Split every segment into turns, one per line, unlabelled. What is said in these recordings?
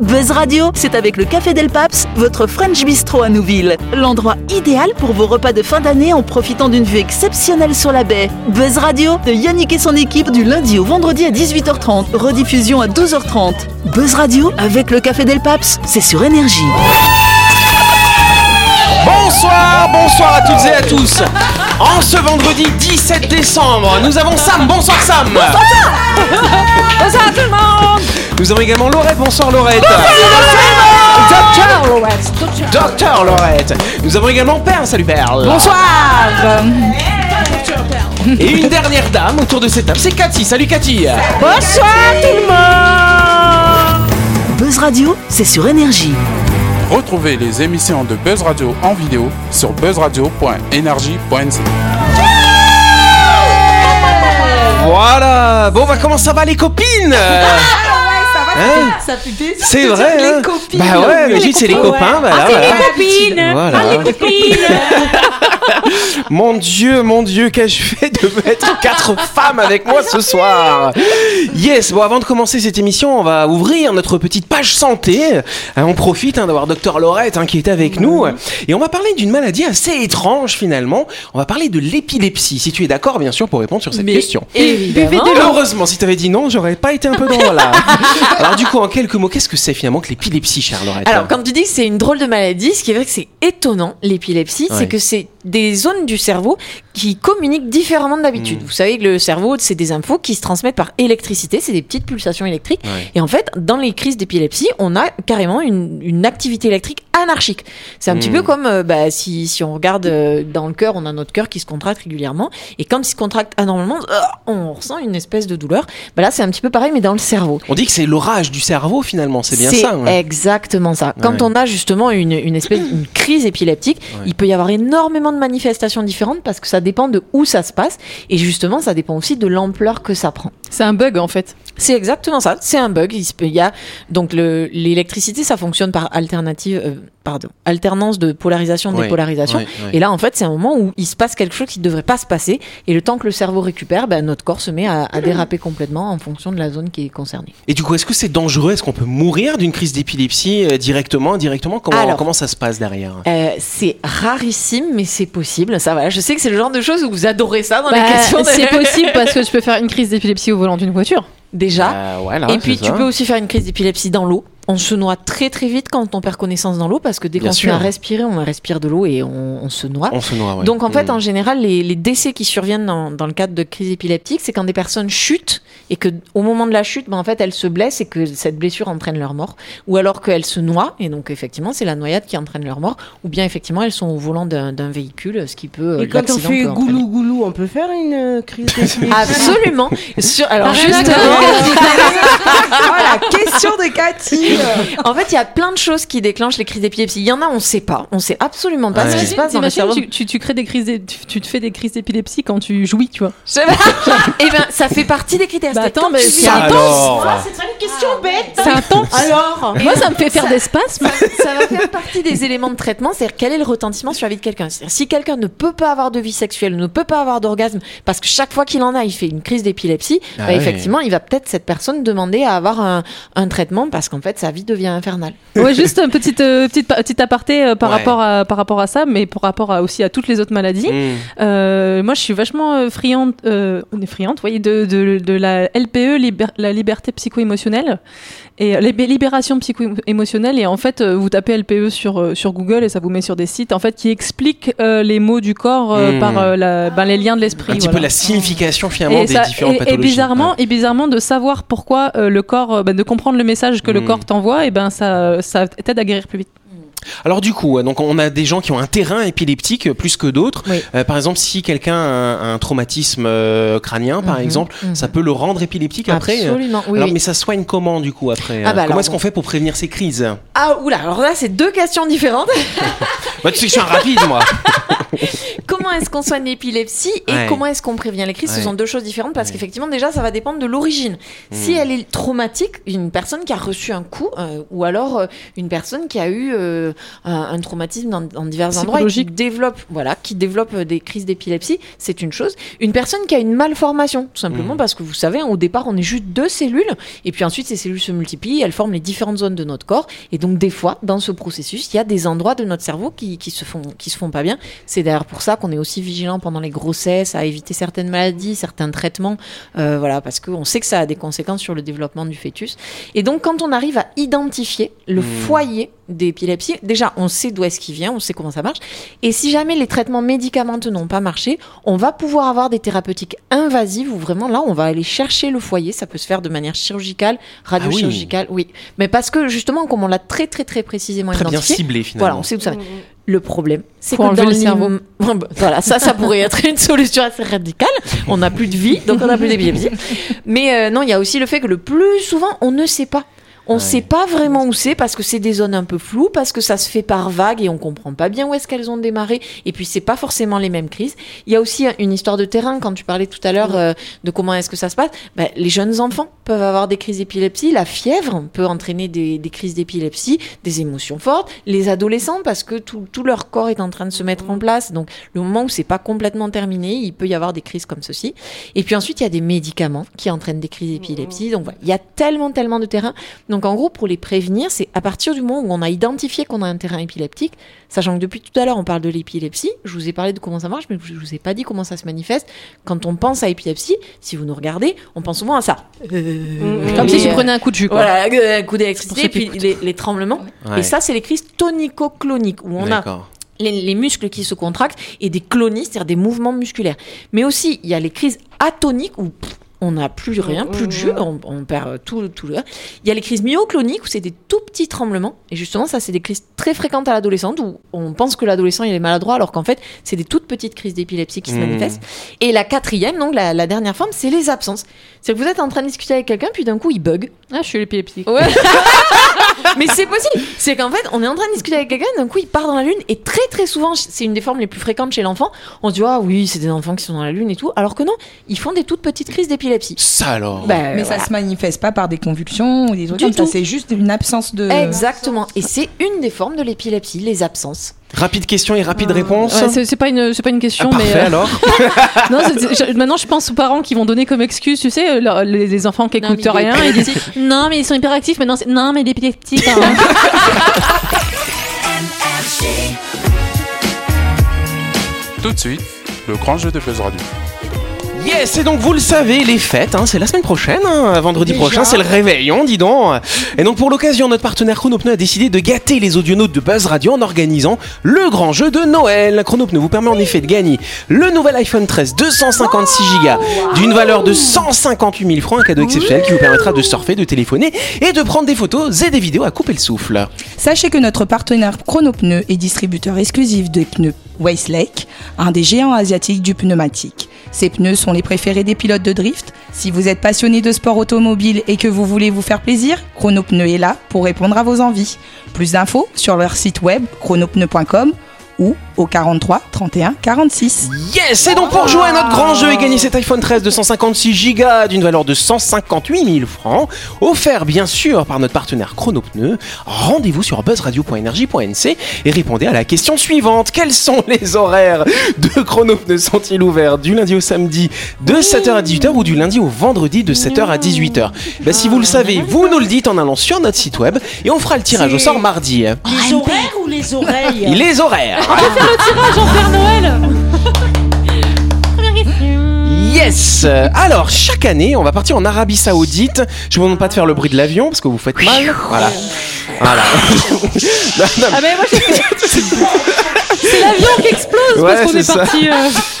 Buzz Radio, c'est avec le Café Del Paps, votre French Bistro à Nouville. L'endroit idéal pour vos repas de fin d'année en profitant d'une vue exceptionnelle sur la baie. Buzz Radio, de Yannick et son équipe du lundi au vendredi à 18h30, rediffusion à 12h30. Buzz Radio, avec le Café Del Paps, c'est sur Énergie.
Bonsoir, bonsoir à toutes et à tous. En ce vendredi 17 décembre, nous avons Sam. Bonsoir Sam.
Bonsoir à tout le monde
Nous avons également Laurette. Bonsoir Laurette.
Docteur Lorette
Docteur Laurette. Nous avons également Perle. Salut Perle.
Bonsoir
Et une dernière dame autour de cette table, c'est Cathy. Salut Cathy.
Bonsoir tout le monde
Buzz Radio, c'est sur Énergie.
Retrouvez les émissions de Buzz Radio en vidéo sur buzzradio.energie.nc.
Voilà. Bon, bah comment ça va les copines? Hein?
Ça fait plaisir
C'est vrai.
les
hein?
copines.
Bah ouais, mais c'est les
copains,
bah
Ah, c'est
voilà.
les copines
Voilà.
Ah, les copines
Mon Dieu, mon Dieu, qu'ai-je fait de mettre quatre femmes avec moi ce soir? Yes, bon avant de commencer cette émission, on va ouvrir notre petite page santé. Euh, On profite hein, d'avoir Docteur Laurette hein, qui est avec nous. Et on va parler d'une maladie assez étrange finalement. On va parler de l'épilepsie, si tu es d'accord bien sûr pour répondre sur cette question.
Évidemment
Heureusement, si tu avais dit non, j'aurais pas été un peu dans là. Alors du coup, en quelques mots, qu'est-ce que c'est finalement que l'épilepsie, Laurette
Alors, quand tu dis que c'est une drôle de maladie, ce qui est vrai que c'est étonnant, l'épilepsie,
Ouais.
c'est que c'est des zones du cerveau qui communiquent différemment de d'habitude.
Mm.
Vous savez que le cerveau, c'est des infos qui se transmettent par électricité, c'est des petites pulsations électriques.
Ouais.
Et en fait, dans les crises d'épilepsie, on a carrément une, une activité électrique anarchique. C'est un petit
Mm.
peu comme euh, bah, si, si on regarde euh, dans le cœur, on a notre cœur qui se contracte régulièrement. Et quand il se contracte anormalement, euh, on ressent une espèce de douleur. Bah, là, c'est un petit peu pareil, mais dans le cerveau.
On dit que c'est l'orage du cerveau finalement, c'est bien ça. ouais.
exactement ça. Quand
Ouais.
on a justement une, une espèce une crise épileptique, il peut y avoir énormément de manifestations différentes parce que ça dépend de où ça se passe et justement ça dépend aussi de l'ampleur que ça prend.
C'est un bug en fait.
C'est exactement ça. C'est un bug. Il, se peut- il y a donc le- l'électricité, ça fonctionne par alternative, euh, pardon, alternance de polarisation
Ouais,
dépolarisation. Et là, en fait, c'est un moment où il se passe quelque chose qui ne devrait pas se passer. Et le temps que le cerveau récupère, ben, notre corps se met à, à déraper complètement en fonction de la zone qui est concernée.
Et du coup, est-ce que c'est dangereux? Est-ce qu'on peut mourir d'une crise d'épilepsie euh, directement, indirectement? Comment,
Alors.
comment ça se passe derrière?
Euh, c'est rarissime, mais c'est possible. Ça va. Je sais que c'est le genre de choses où vous adorez ça dans les
Bah,
questions. de-
c'est possible parce que tu peux faire une crise d'épilepsie au volant d'une voiture.
Déjà.
Euh, voilà,
Et puis tu
ça.
peux aussi faire une crise d'épilepsie dans l'eau. On se noie très très vite quand on perd connaissance dans l'eau parce que dès qu'on se met à respirer, on respire de l'eau et on, on se noie.
On se noie, ouais.
Donc en fait,
Mm.
en général, les, les décès qui surviennent dans, dans le cadre de crise épileptique, c'est quand des personnes chutent et que au moment de la chute, ben, en fait, elles se blessent et que cette blessure entraîne leur mort, ou alors qu'elles se noient et donc effectivement, c'est la noyade qui entraîne leur mort, ou bien effectivement, elles sont au volant d'un véhicule, ce qui peut
Et quand on fait goulou goulou, on peut faire une euh, crise d'épilepsie
Absolument. Sur, alors justement,
la question de Cathy
en fait, il y a plein de choses qui déclenchent les crises d'épilepsie. Il y en a, on sait pas, on sait absolument pas
Ouais.
ce qui se passe dans le
T'imagines,
cerveau.
tu, tu, tu crées des crises, d'é- tu, tu te fais des crises d'épilepsie quand tu jouis, tu vois.
Eh ben, ça fait partie des critères.
Bah,
C'est
attends, mais c'est
question bête
C'est intense.
Alors
Moi, ça me fait faire des spasmes.
ça va faire partie des éléments de traitement, c'est-à-dire quel est le retentissement sur la vie de quelqu'un. Si quelqu'un ne peut pas avoir de vie sexuelle, ne peut pas avoir d'orgasme, parce que chaque fois qu'il en a, il fait une crise d'épilepsie,
Ah
bah, effectivement, il va peut-être cette personne demander à avoir un, un traitement parce qu'en fait, sa vie devient infernale.
Ouais, juste une petite, euh, petite, pa- petite aparté euh, par,
Ouais.
rapport à, par rapport à ça, mais par rapport à, aussi à toutes les autres maladies.
mm.
Euh, moi, je suis vachement friande, euh, on est friande, vous voyez, de, de, de la LPE, liber- la liberté psycho-émotionnelle, et euh, les libération psycho-émotionnelle. Et en fait, euh, vous tapez LPE sur, euh, sur Google et ça vous met sur des sites en fait qui expliquent euh, les mots du corps euh,
Mm.
par la, ben, les liens de l'esprit.
un petit peu la signification finalement
Et,
des
ça-
différentes
et- et
pathologies.
bizarrement,
Ouais.
et bizarrement, de savoir pourquoi le corps, ben, de comprendre le message que le
Mm.
corps t'envoie, et ben ça, ça t'aide à guérir plus vite.
Alors du coup, donc on a des gens qui ont un terrain épileptique euh, plus que d'autres.
Oui.
Euh, par exemple, si quelqu'un a un, un traumatisme euh, crânien, par
Mhm,
exemple,
mhm.
ça peut le rendre épileptique après.
Absolument, oui.
alors,
oui.
mais ça soigne comment du coup après
Ah bah
Comment est-ce qu'on fait pour prévenir ces crises?
Ah, oula, alors là, c'est deux questions différentes.
Bah, tu sais que je suis un rapide, moi.
comment est-ce qu'on soigne l'épilepsie et
Ouais.
comment est-ce qu'on prévient les crises?
Ouais.
Ce sont deux choses différentes parce
Ouais.
qu'effectivement, déjà, ça va dépendre de l'origine. Si
Mm.
elle est traumatique, une personne qui a reçu un coup, euh, ou alors une personne qui a eu euh, un, traumatisme dans, dans divers endroits et qui développe, voilà, qui développe euh, des crises d'épilepsie, c'est une chose. Une personne qui a une malformation, tout simplement
Mm.
parce que vous savez, au départ, on est juste deux cellules, et puis ensuite, ces cellules se multiplient, elles forment les différentes zones de notre corps, et donc des fois, dans ce processus, il y a des endroits de notre cerveau qui, qui se font qui se font pas bien. C'est d'ailleurs pour ça qu'on est aussi vigilant pendant les grossesses, à éviter certaines maladies, certains traitements, euh, voilà, parce qu'on sait que ça a des conséquences sur le développement du fœtus. Et donc, quand on arrive à identifier le
Mm.
foyer d'épilepsie, déjà, on sait d'où est-ce qu'il vient, on sait comment ça marche. Et si jamais les traitements médicamenteux n'ont pas marché, on va pouvoir avoir des thérapeutiques invasives où vraiment là, on va aller chercher le foyer. Ça peut se faire de manière chirurgicale, radiochirurgicale, oui. Mais parce que justement, comme on l'a très très très précisément
Très bien
identifié,
ciblé
voilà,
finalement.
on sait où ça va. Le problème, c'est que dans
le cerveau.
l'im- voilà, ça, ça pourrait être une solution assez radicale. On n'a plus de vie, donc on n'a plus d'épilepsie. Mais euh, non, il y a aussi le fait que le plus souvent, on ne sait pas. On ne
Ouais.
sait pas vraiment où c'est parce que c'est des zones un peu floues, parce que ça se fait par vagues et on comprend pas bien où est-ce qu'elles ont démarré. Et puis c'est pas forcément les mêmes crises. Il y a aussi une histoire de terrain quand tu parlais tout à l'heure euh, de comment est-ce que ça se passe. Ben, les jeunes enfants peuvent avoir des crises d'épilepsie. La fièvre peut entraîner des, des crises d'épilepsie, des émotions fortes. Les adolescents parce que tout, tout leur corps est en train de se mettre en place. Donc le moment où c'est pas complètement terminé, il peut y avoir des crises comme ceci. Et puis ensuite il y a des médicaments qui entraînent des crises d'épilepsie. Donc voilà, il y a tellement tellement de terrains. Donc en gros, pour les prévenir, c'est à partir du moment où on a identifié qu'on a un terrain épileptique, sachant que depuis tout à l'heure on parle de l'épilepsie, je vous ai parlé de comment ça marche, mais je vous ai pas dit comment ça se manifeste. Quand on pense à épilepsie, si vous nous regardez, on pense souvent à ça.
Comme
Et,
si tu
euh,
prenais un coup de jus, quoi.
Voilà, un coup d'électricité, puis les, les tremblements.
Ouais.
Et ça, c'est les crises tonico-cloniques, où on a les, les muscles qui se contractent et des clonies, c'est-à-dire des mouvements musculaires. Mais aussi, il y a les crises atoniques où pff, on n'a plus rien, plus de jus, on, on perd euh, tout, tout le. Il y a les crises myocloniques où c'est des tout petits tremblements. Et justement, ça, c'est des crises très fréquentes à l'adolescente où on pense que l'adolescent il est maladroit alors qu'en fait, c'est des toutes petites crises d'épilepsie qui se
Mmh.
manifestent. Et la quatrième, donc la, la dernière forme, c'est les absences. C'est que vous êtes en train de discuter avec quelqu'un, puis d'un coup, il bug.
Ah, je suis l'épileptique.
Ouais. Mais c'est possible. C'est qu'en fait, on est en train de discuter avec quelqu'un, d'un coup, il part dans la lune, et très très souvent, c'est une des formes les plus fréquentes chez l'enfant. On se dit, ah oui, c'est des enfants qui sont dans la lune et tout, alors que non, ils font des toutes petites crises d'épilepsie.
Ça alors.
Bah,
Mais
voilà.
ça se manifeste pas par des convulsions ou des trucs
Du
comme ça, c'est juste une absence de.
Exactement. Et c'est une des formes de l'épilepsie, les absences.
Rapide question et rapide réponse.
Ouais, c'est c'est pas une c'est pas une
Ah,
question
parfait
mais euh,
alors.
non c'est- c'est- je- maintenant je pense aux parents qui vont donner comme excuse tu sais euh, leur- les, les enfants qui
Non,
écoutent
mais il est
rien ils disent non mais ils sont hyperactifs maintenant c'est non mais l'épileptique hein.
Tout de suite, le grand jeu de Buzz Radio.
Yes, et donc vous le savez, les fêtes, hein, c'est la semaine prochaine, hein, vendredi
Déjà
prochain, c'est le réveillon, dis donc. Et donc pour l'occasion, notre partenaire Chronopneu a décidé de gâter les audionautes de Buzz Radio en organisant le grand jeu de Noël. Chronopneu vous permet en effet de gagner le nouvel iPhone 13 256 Go d'une valeur de 158 000 francs, un cadeau exceptionnel qui vous permettra de surfer, de téléphoner et de prendre des photos et des vidéos à couper le souffle.
Sachez que notre partenaire Chronopneu est distributeur exclusif de pneus Westlake, un des géants asiatiques du pneumatique. Ces pneus sont les préférés des pilotes de drift. Si vous êtes passionné de sport automobile et que vous voulez vous faire plaisir, Chronopneu est là pour répondre à vos envies. Plus d'infos sur leur site web chronopneu.com ou au 43 31 46.
Yes Et donc pour jouer à notre grand jeu et gagner cet iPhone 13 de 156 Go d'une valeur de 158 000 francs, offert bien sûr par notre partenaire Chronopneu, rendez-vous sur buzzradio.energie.nc et répondez à la question suivante. Quels sont les horaires de Chronopneu Sont-ils ouverts du lundi au samedi de 7h à 18h ou du lundi au vendredi de 7h à 18h ben, Si vous le savez, vous nous le dites en allant sur notre site web et on fera le tirage au
C'est-
sort mardi.
Les horaires ou les oreilles?
Les horaires
tirage en Père Noël
Yes Alors, chaque année, on va partir en Arabie Saoudite. Je vous demande pas de faire le bruit de l'avion parce que vous faites mal. Voilà. Voilà.
Ah mais moi j'ai fait c'est l'avion qui explose
Ouais,
parce qu'on est parti euh,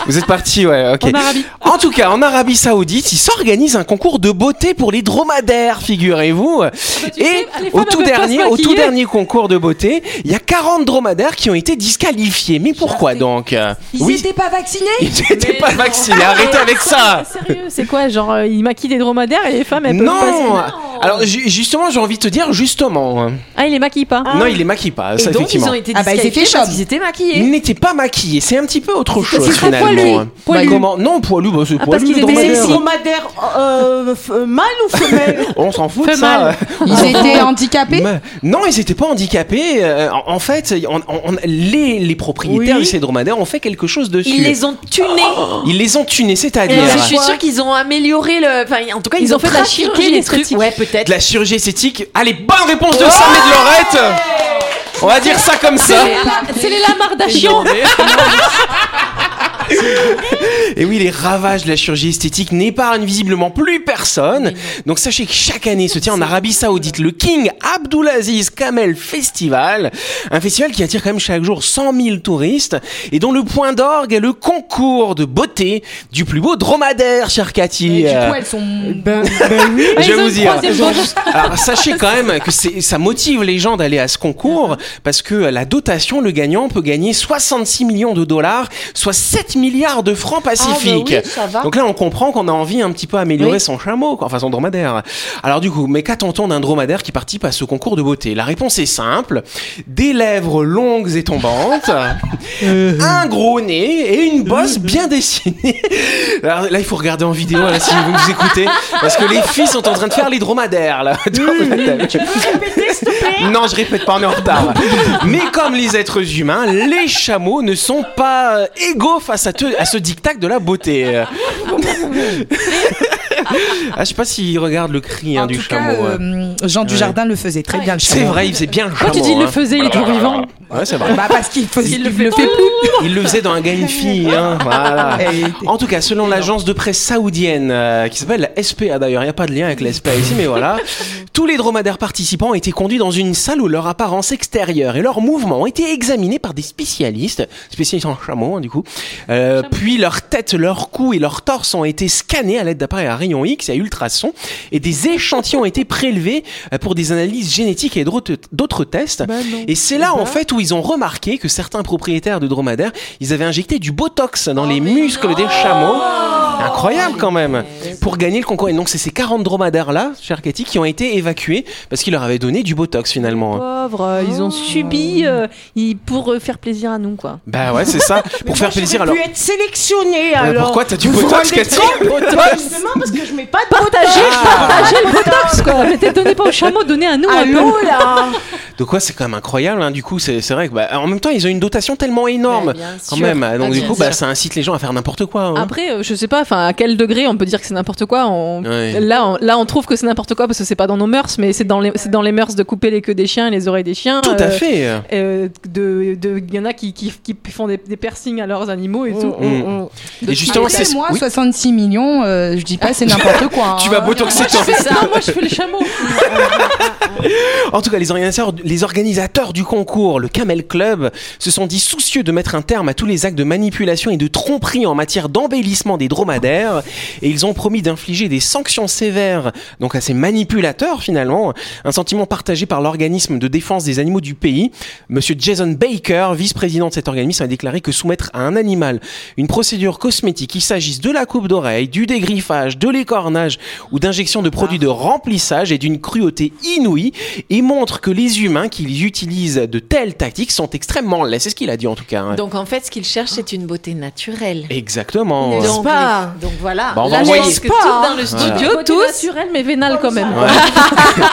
vous êtes parti, ouais, ok.
en Arabie
En tout cas, en Arabie Saoudite, ils s'organisent un concours de beauté pour les dromadaires, figurez-vous.
tu
Et
sais,
au tout dernier,
se
au tout
maquiller.
dernier concours de beauté, il y a 40 dromadaires qui ont été disqualifiés. Mais pourquoi donc?
Ils
Oui,
étaient pas vaccinés?
Ils n'étaient pas vaccinés. Arrêtez avec ça.
Sérieux, c'est quoi Genre, euh, ils maquillent des dromadaires et les femmes, elles peuvent
Non
pas
Alors ju- justement, j'ai envie de te dire justement.
Ah, il les maquille pas.
Non, il les maquille pas,
Et
ça
donc,
effectivement.
ils ont été
Ah bah, ils
disqualifiés
étaient
parce étaient
Il n'était pas maquillé, c'est un petit peu autre chose finalement.
poilu. Poilu.
Comment Non, poilu, bah, c'est
Ah,
poilu
parce qu'il était dromadaire.
euh, mâle ou femelle
On s'en fout de ça.
Ils étaient handicapés
Mais- non, ils n'étaient pas handicapés. Euh, en, en fait, on- on- les, les propriétaires
Oui.
de ces dromadaires ont fait quelque chose dessus.
Ils les ont tunés.
Ils les ont tunés, c'est-à-dire
je suis sûre qu'ils ont amélioré le. Enfin, en tout cas, ils,
Ils ont fait de la chirurgie
les trucs.
esthétique.
Ouais, peut-être.
de la chirurgie esthétique. Allez, bonne réponse de Sam et de Laurette. On va dire ça comme ça.
C'est les.
Et oui, les ravages de la chirurgie esthétique n'épargnent visiblement plus personne. Donc sachez que chaque année se tient en Arabie Saoudite le King Abdulaziz Kamel Festival, un festival qui attire quand même chaque jour 100 000 touristes et dont le point d'orgue est le concours de beauté du plus beau dromadaire, cher Cathy.
Du
Euh,
coup, elles sont.
Ben, ben oui.
je vais vous dire. Alors sachez quand même que ça motive les gens d'aller à ce concours parce que la dotation, le gagnant peut gagner 66 millions de dollars, soit 7 milliards de francs pacifiques.
Ah, bah oui, ça va.
Donc là, on comprend qu'on a envie un petit peu améliorer
Oui.
son chameau, quoi, enfin son dromadaire. Alors du coup, mais qu'attend-on d'un dromadaire qui participe à ce concours de beauté? La réponse est simple des lèvres longues et tombantes, un gros nez et une bosse bien dessinée. Alors là, il faut regarder en vidéo là, si vous nous écoutez, parce que les filles sont en train de faire les dromadaires là. Non, je répète pas, on est en retard. Mais comme les êtres humains, les chameaux ne sont pas euh, égaux face à, te- à ce dictat de la beauté. ah, je sais pas s'il regarde le cri hein,
En
du
tout cas,
chameau. hein.
euh, Jean Dujardin le faisait très bien, le
C'est
chameau.
vrai, il faisait bien le chameau.
Quand tu dis il le
hein.
faisait, il est toujours vivant.
Ouais, c'est vrai.
Bah, parce qu'il
Il le
il
fait
le fait plus.
Il le faisait dans un gars et une fille. Hein. Voilà. En tout cas, selon l'agence de presse saoudienne euh, qui s'appelle la SPA d'ailleurs, il n'y a pas de lien avec la SPA ici, mais voilà. Tous les dromadaires participants ont été conduits dans une salle où leur apparence extérieure et leurs mouvements ont été examinés par des spécialistes, spécialistes en chameau hein, du coup. Euh, puis leur tête, leur cou et leur torse ont été scannés à l'aide d'appareils à rayons X et à ultrasons et des échantillons ont été prélevés euh, pour des analyses génétiques et d'autres d'autres tests. Et c'est là en fait où ils ont remarqué que certains propriétaires de dromadaires, ils avaient injecté du botox dans les muscles des chameaux. Incroyable quand même. Pour gagner le concours. Et donc c'est ces 40 dromadaires là, cher Cathy, qui ont été évacués parce qu'ils leur avaient donné du botox finalement.
Pauvres, euh, ils ont subi euh, ils- pour euh, faire plaisir à nous, quoi.
Bah ouais, c'est ça. Pour faire plaisir alors.
pu être sélectionné
Ouais,
alors.
pourquoi t'as du botox, Cathy
Justement parce que je mets pas de
Partagez,
botox.
partagez le botox, quoi. Mais t'es donné pas au chameau, donnez à nous un peu.
Allô là
Donc quoi, c'est quand même incroyable. Hein. Du coup, c'est c'est vrai que bah, en même temps, ils ont une dotation tellement énorme
Ouais, bien
quand
sûr.
même. Donc
Ah,
du
bien
coup, bah,
sûr.
ça incite les gens à faire n'importe quoi. hein.
Après, euh, je sais pas, enfin, à quel degré on peut dire que c'est n'importe quoi. On...
Ouais.
Là, on, là, on trouve que c'est n'importe quoi parce que c'est pas dans nos mœurs, mais c'est dans les, c'est dans les mœurs de couper les queues des chiens et les oreilles des chiens.
Tout à
euh,
fait.
euh, de, de, il y en a qui, qui, qui font des, des piercings à leurs animaux et tout.
Mm.
De
Et justement,
Après,
c'est
moi,
oui.
66 millions, euh, je dis pas c'est n'importe quoi.
Tu
hein.
vas botoxer ton
C'est ça, moi je fais le chameau.
En tout cas, les organisateurs, les organisateurs du concours, le Camel Club, se sont dit soucieux de mettre un terme à tous les actes de manipulation et de tromperie en matière d'embellissement des dromadaires, et ils ont promis d'infliger des sanctions sévères donc à ces manipulateurs finalement, un sentiment partagé par l'organisme de défense des animaux du pays. Monsieur Jason Baker, vice-président de cet organisme, a déclaré que soumettre à un animal une procédure cosmétique, qu'il s'agisse de la coupe d'oreille, du dégriffage, de l'écornage ou d'injection de produits de remplissage, est d'une cruauté inouïe et montre que les humains qui utilisent de telles tactiques sont extrêmement laids. C'est ce qu'il a dit en tout cas. hein.
Donc en fait, ce qu'ils cherchent, c'est une beauté naturelle.
Exactement.
N'est-ce
Donc,
pas
les- donc voilà.
Bah, on va
Là, je
envoyer-
pense que
Pas,
tout dans le
Voilà.
studio,
Beauté
tous.
naturelle mais vénale quand même.
Ouais.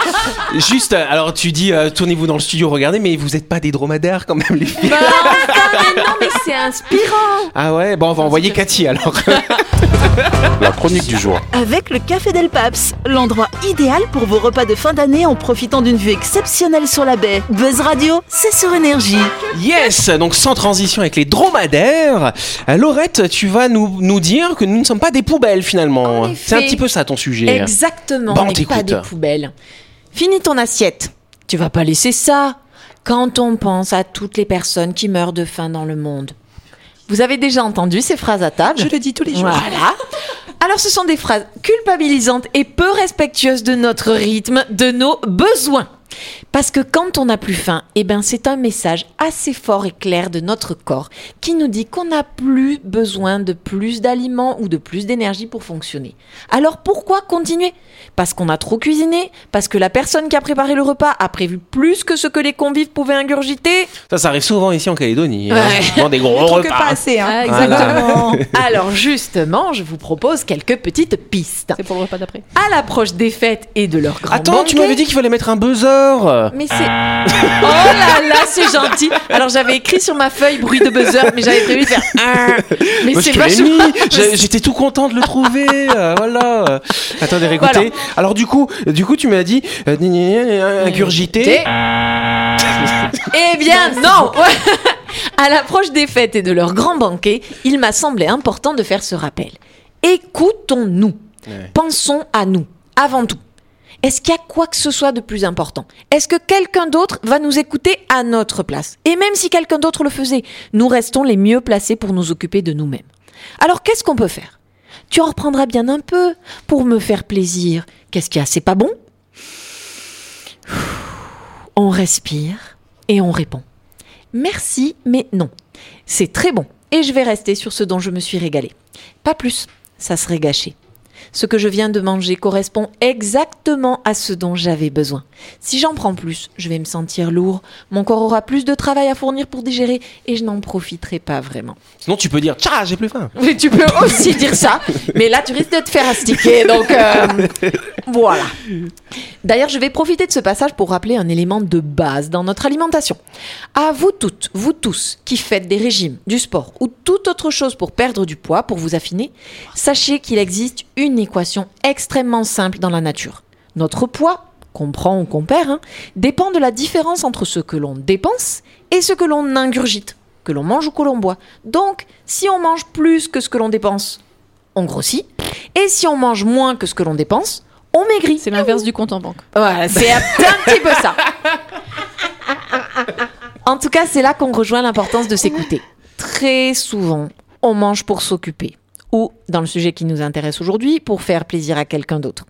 Juste, euh, alors tu dis, euh, tournez-vous dans le studio, regardez, mais vous n'êtes pas des dromadaires quand même, les filles.
Bah, enfin, mais non, mais c'est inspirant.
Ah ouais, bon, on va envoyer Cathy alors.
La chronique du jour.
Avec le Café Del Paps, l'endroit idéal pour vos repas de fin d'année en profitant d'une vue exceptionnelle sur la baie. Buzz Radio, c'est sur énergie.
Yes, donc sans transition avec les dromadaires. Laurette, tu vas nous, nous dire que nous ne sommes pas des poubelles finalement.
En
C'est un petit peu ça ton sujet.
Exactement.
Bon,
on n'est pas des poubelles. Finis ton assiette. Tu vas pas laisser ça. Quand on pense à toutes les personnes qui meurent de faim dans le monde. Vous avez déjà entendu ces phrases à table?
Je le dis tous les jours.
Voilà. Alors ce sont des phrases culpabilisantes et peu respectueuses de notre rythme, de nos besoins. Parce que quand on n'a plus faim, eh ben c'est un message assez fort et clair de notre corps qui nous dit qu'on n'a plus besoin de plus d'aliments ou de plus d'énergie pour fonctionner. Alors pourquoi continuer? Parce qu'on a trop cuisiné Parce que la personne qui a préparé le repas a prévu plus que ce que les convives pouvaient ingurgiter
Ça, ça arrive souvent ici en Calédonie. hein.
Ouais.
Souvent des gros
que
repas.
pas assez. Hein.
Ah,
Voilà.
exactement.
Alors justement, je vous propose quelques petites pistes.
C'est pour le repas d'après.
À l'approche des fêtes et de leur grand
Attends, tu m'avais dit qu'il fallait mettre un buzzer.
Mais c'est. Oh là là, c'est gentil. Alors j'avais écrit sur ma feuille bruit de buzzer, mais j'avais prévu de faire un. Mais
Moi,
c'est vachement.
J'étais tout content de le trouver. euh, voilà. Attendez, réécoutez.
Voilà.
Alors du coup, du coup, tu m'as dit euh, ingurgité.
Eh bien non À l'approche des fêtes et de leur grand banquet, il m'a semblé important de faire ce rappel. Écoutons-nous.
Ouais.
Pensons à nous, avant tout. Est-ce qu'il y a quoi que ce soit de plus important? Est-ce que quelqu'un d'autre va nous écouter à notre place? Et même si quelqu'un d'autre le faisait, nous restons les mieux placés pour nous occuper de nous-mêmes. Alors qu'est-ce qu'on peut faire? Tu en reprendras bien un peu pour me faire plaisir. Qu'est-ce qu'il y a? C'est pas bon? On respire et on répond. Merci, mais non. C'est très bon et je vais rester sur ce dont je me suis régalé. Pas plus, ça serait gâché. Ce que je viens de manger correspond exactement à ce dont j'avais besoin. Si j'en prends plus, je vais me sentir lourd, mon corps aura plus de travail à fournir pour digérer et je n'en profiterai pas vraiment.
Sinon, tu peux dire Tcha, j'ai plus faim.
Mais tu peux aussi dire ça, mais là tu risques de te faire astiquer, donc euh, voilà. D'ailleurs, je vais profiter de ce passage pour rappeler un élément de base dans notre alimentation. À vous toutes, vous tous, qui faites des régimes, du sport ou toute autre chose pour perdre du poids, pour vous affiner, sachez qu'il existe une équation extrêmement simple dans la nature. Notre poids, qu'on prend ou qu'on perd, hein, dépend de la différence entre ce que l'on dépense et ce que l'on ingurgite, que l'on mange ou que l'on boit. Donc, si on mange plus que ce que l'on dépense, on grossit. Et si on mange moins que ce que l'on dépense, on maigrit.
C'est l'inverse du compte en banque.
Voilà, c'est un petit peu ça. En tout cas, c'est là qu'on rejoint l'importance de s'écouter. Très souvent, on mange pour s'occuper. Ou, dans le sujet qui nous intéresse aujourd'hui, pour faire plaisir à quelqu'un d'autre.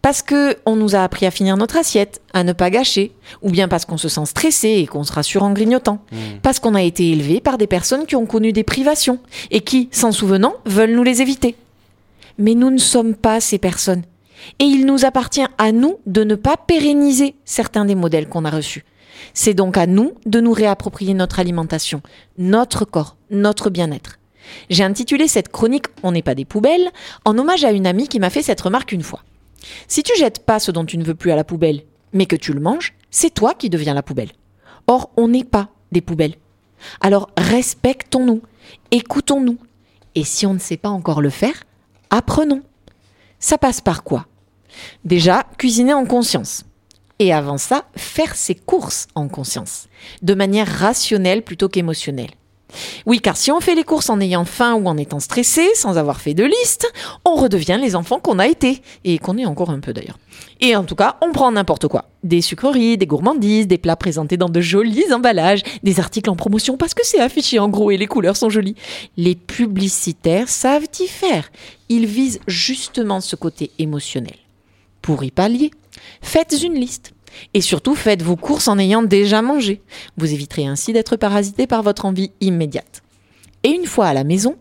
Parce que on nous a appris à finir notre assiette, à ne pas gâcher, ou bien parce qu'on se sent stressé et qu'on se rassure en grignotant. Parce qu'on a été élevé par des personnes qui ont connu des privations et qui, s'en souvenant, veulent nous les éviter. Mais nous ne sommes pas ces personnes. Et il nous appartient à nous de ne pas pérenniser certains des modèles qu'on a reçus. C'est donc à nous de nous réapproprier notre alimentation, notre corps, notre bien-être. J'ai intitulé cette chronique On n'est pas des poubelles en hommage à une amie qui m'a fait cette remarque une fois. Si tu jettes pas ce dont tu ne veux plus à la poubelle, mais que tu le manges, c'est toi qui deviens la poubelle. Or, on n'est pas des poubelles. Alors respectons-nous, écoutons-nous. Et si on ne sait pas encore le faire, apprenons. Ça passe par quoi? Déjà, cuisiner en conscience. Et avant ça, faire ses courses en conscience, de manière rationnelle plutôt qu'émotionnelle. Oui, car si on fait les courses en ayant faim ou en étant stressé, sans avoir fait de liste, on redevient les enfants qu'on a été, et qu'on est encore un peu d'ailleurs. Et en tout cas, on prend n'importe quoi. Des sucreries, des gourmandises, des plats présentés dans de jolis emballages, des articles en promotion parce que c'est affiché en gros et les couleurs sont jolies. Les publicitaires savent y faire. Ils visent justement ce côté émotionnel. Pour y pallier, faites une liste. Et surtout, faites vos courses en ayant déjà mangé. Vous éviterez ainsi d'être parasité par votre envie immédiate. Et une fois à la maison,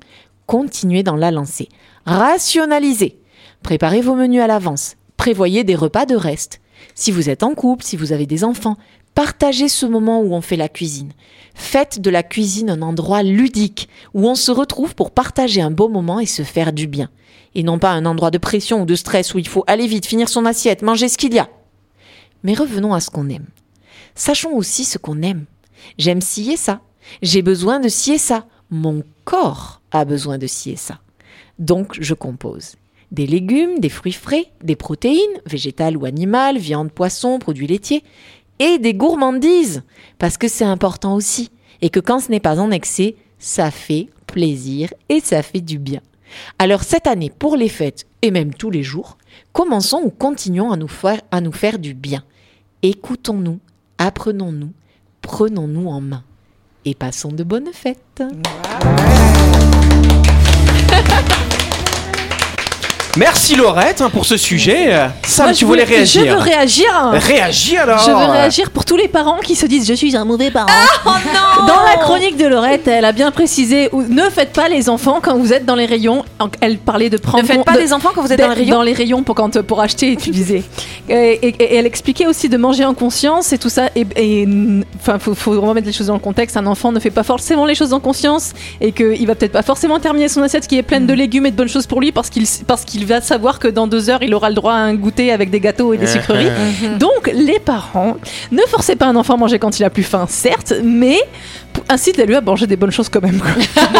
continuez dans la lancée. Rationalisez. Préparez vos menus à l'avance. Prévoyez des repas de reste. Si vous êtes en couple, si vous avez des enfants, partagez ce moment où on fait la cuisine. Faites de la cuisine un endroit ludique où on se retrouve pour partager un beau moment et se faire du bien. Et non pas un endroit de pression ou de stress où il faut aller vite, finir son assiette, manger ce qu'il y a. Mais revenons à ce qu'on aime. Sachons aussi ce qu'on aime. J'aime scier ça. J'ai besoin de scier ça. Mon corps a besoin de scier ça. Donc je compose. Des légumes, des fruits frais, des protéines, végétales ou animales, viande, poisson, produits laitiers, et des gourmandises, parce que c'est important aussi, et que quand ce n'est pas en excès, ça fait plaisir et ça fait du bien. Alors cette année, pour les fêtes, et même tous les jours, commençons ou continuons à nous faire, du bien. Écoutons-nous, apprenons-nous, prenons-nous en main. Et passons de bonnes fêtes.
Merci Laurette hein, pour ce sujet. Euh, Sam,
Moi,
tu
je
voulais
voulais-
réagir
Je veux réagir.
Réagis alors
Je veux réagir pour tous les parents qui se disent je suis un mauvais parent.
Oh non
Dans la chronique de Laurette, elle a bien précisé ne faites pas les enfants quand vous êtes dans les rayons. Elle parlait de prendre
Ne faites pas
de-
des enfants quand vous êtes dans les rayons
Dans les rayons pour quand pour acheter, tu disais. Et, et- et elle expliquait aussi de manger en conscience et tout ça. Et et- enfin, faut, faut remettre les choses dans le contexte. Un enfant ne fait pas forcément les choses en conscience et qu'il va peut-être pas forcément terminer son assiette qui est pleine de légumes et de bonnes choses pour lui parce qu'il parce qu'il va savoir que dans deux heures il aura le droit à un goûter avec des gâteaux et des sucreries. Donc les parents, ne forcez pas un enfant à manger quand il a plus faim, certes, mais incitez-le à manger des bonnes choses quand même. quoi.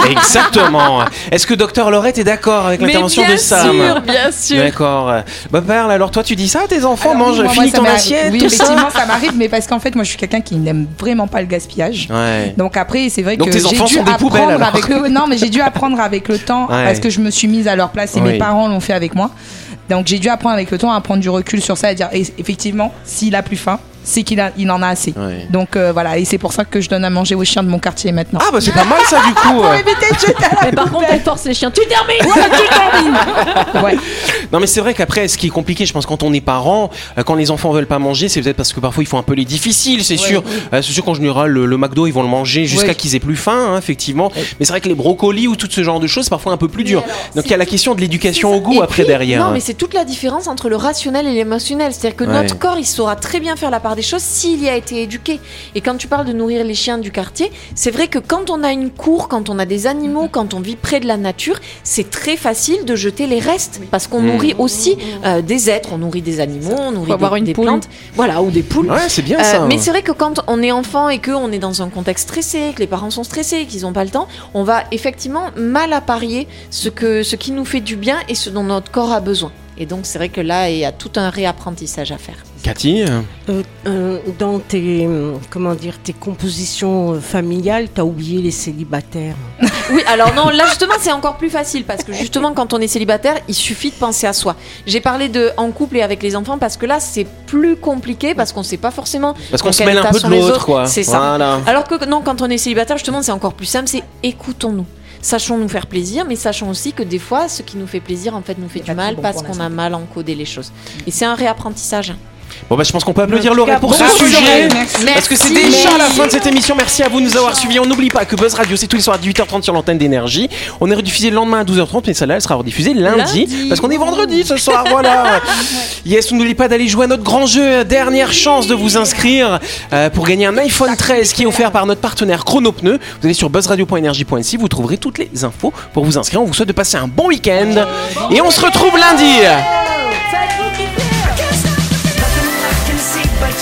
Exactement. Est-ce que docteur Laurette est d'accord avec l'intervention de Sam
bien sûr.
D'accord. Bah Perle, alors toi tu dis ça à tes enfants
Alors,
Mange,
oui, moi,
finis
moi, ça
ton assiette,
Oui,
tout
effectivement, ça m'arrive, mais parce qu'en fait, moi, je suis quelqu'un qui n'aime vraiment pas le gaspillage.
Ouais.
Donc après, c'est vrai
Donc
que
tes
j'ai
enfants
dû
sont des
apprendre
poubelles, alors.
avec le non, mais j'ai dû apprendre avec le temps
Ouais.
parce que je me suis mise à leur place et
Oui.
mes parents l'ont fait avec moi. Donc j'ai dû apprendre avec le temps à prendre du recul sur ça et dire effectivement, s'il a plus faim, c'est qu'il a, il en a assez.
Ouais.
Donc euh, voilà, et c'est pour ça que je donne à manger aux chiens de mon quartier maintenant.
Ah bah c'est pas mal ça du coup.
Pour éviter de jeter à la
Mais par contre, elle force les chiens. Tu termines
Ouais.
Non mais c'est vrai qu'après ce qui est compliqué je pense quand on est parent euh, quand les enfants veulent pas manger c'est peut-être parce que parfois ils font un peu les difficiles c'est sûr Euh, c'est sûr qu'en général le, le McDo ils vont le manger jusqu'à qu'ils aient plus faim hein, effectivement mais c'est vrai que les brocolis ou tout ce genre de choses c'est parfois un peu plus dur donc il y a la question de l'éducation au goût
Et
après
puis,
derrière
Non, mais c'est toute la différence entre le rationnel et l'émotionnel. C'est-à-dire que
Ouais.
notre corps, il saura très bien faire la part des choses s'il y a été éduqué. Et quand tu parles de nourrir les chiens du quartier, c'est vrai que quand on a une cour, quand on a des animaux, quand on vit près de la nature, c'est très facile de jeter les restes parce qu'on nourrit aussi euh, des êtres. On nourrit des animaux, on nourrit
avoir
des,
une
des
poule.
plantes, voilà, ou des poules.
ouais c'est bien
Euh,
ça
mais c'est vrai que quand on est enfant et qu'on est dans un contexte stressé, que les parents sont stressés, qu'ils n'ont pas le temps, on va effectivement mal apparier ce, que, ce qui nous fait du bien et ce dont notre corps a besoin. Et donc c'est vrai que là, il y a tout un réapprentissage à faire.
Cathy euh,
Euh, euh, dans tes, comment dire, tes compositions familiales, t'as oublié les célibataires.
Oui, alors non, là justement c'est encore plus facile parce que justement quand on est célibataire, il suffit de penser à soi. J'ai parlé de en couple et avec les enfants parce que là c'est plus compliqué parce qu'on sait pas forcément
parce qu'on se mêle un peu de
les
l'autre
autres.
quoi
C'est ça.
voilà
Alors que non, quand on est célibataire, justement, c'est encore plus simple, c'est écoutons-nous. Sachons nous faire plaisir, mais sachons aussi que des fois, ce qui nous fait plaisir, en fait, nous fait du mal
bon
parce qu'on a mal encodé les choses. Et c'est un réapprentissage.
Bon bah je pense qu'on peut applaudir
cas,
pour ce sujet
Merci.
Parce que c'est déjà la fin de cette émission. Merci à vous de nous avoir suivis. On n'oublie pas que Buzz Radio, c'est tous les soirs à 18h30 sur l'antenne d'énergie. On est rediffusé le lendemain à 12h30, mais celle-là, elle sera rediffusée lundi.
Lundi.
Parce qu'on est vendredi ce soir, voilà. yes, on n'oublie pas d'aller jouer à notre grand jeu. Dernière chance de vous inscrire euh, pour gagner un iPhone 13 qui est offert par notre partenaire Chronopneu. Vous allez sur buzzradio.energie.nc, vous trouverez toutes les infos pour vous inscrire. On vous souhaite de passer un bon week-end. Et on se retrouve lundi.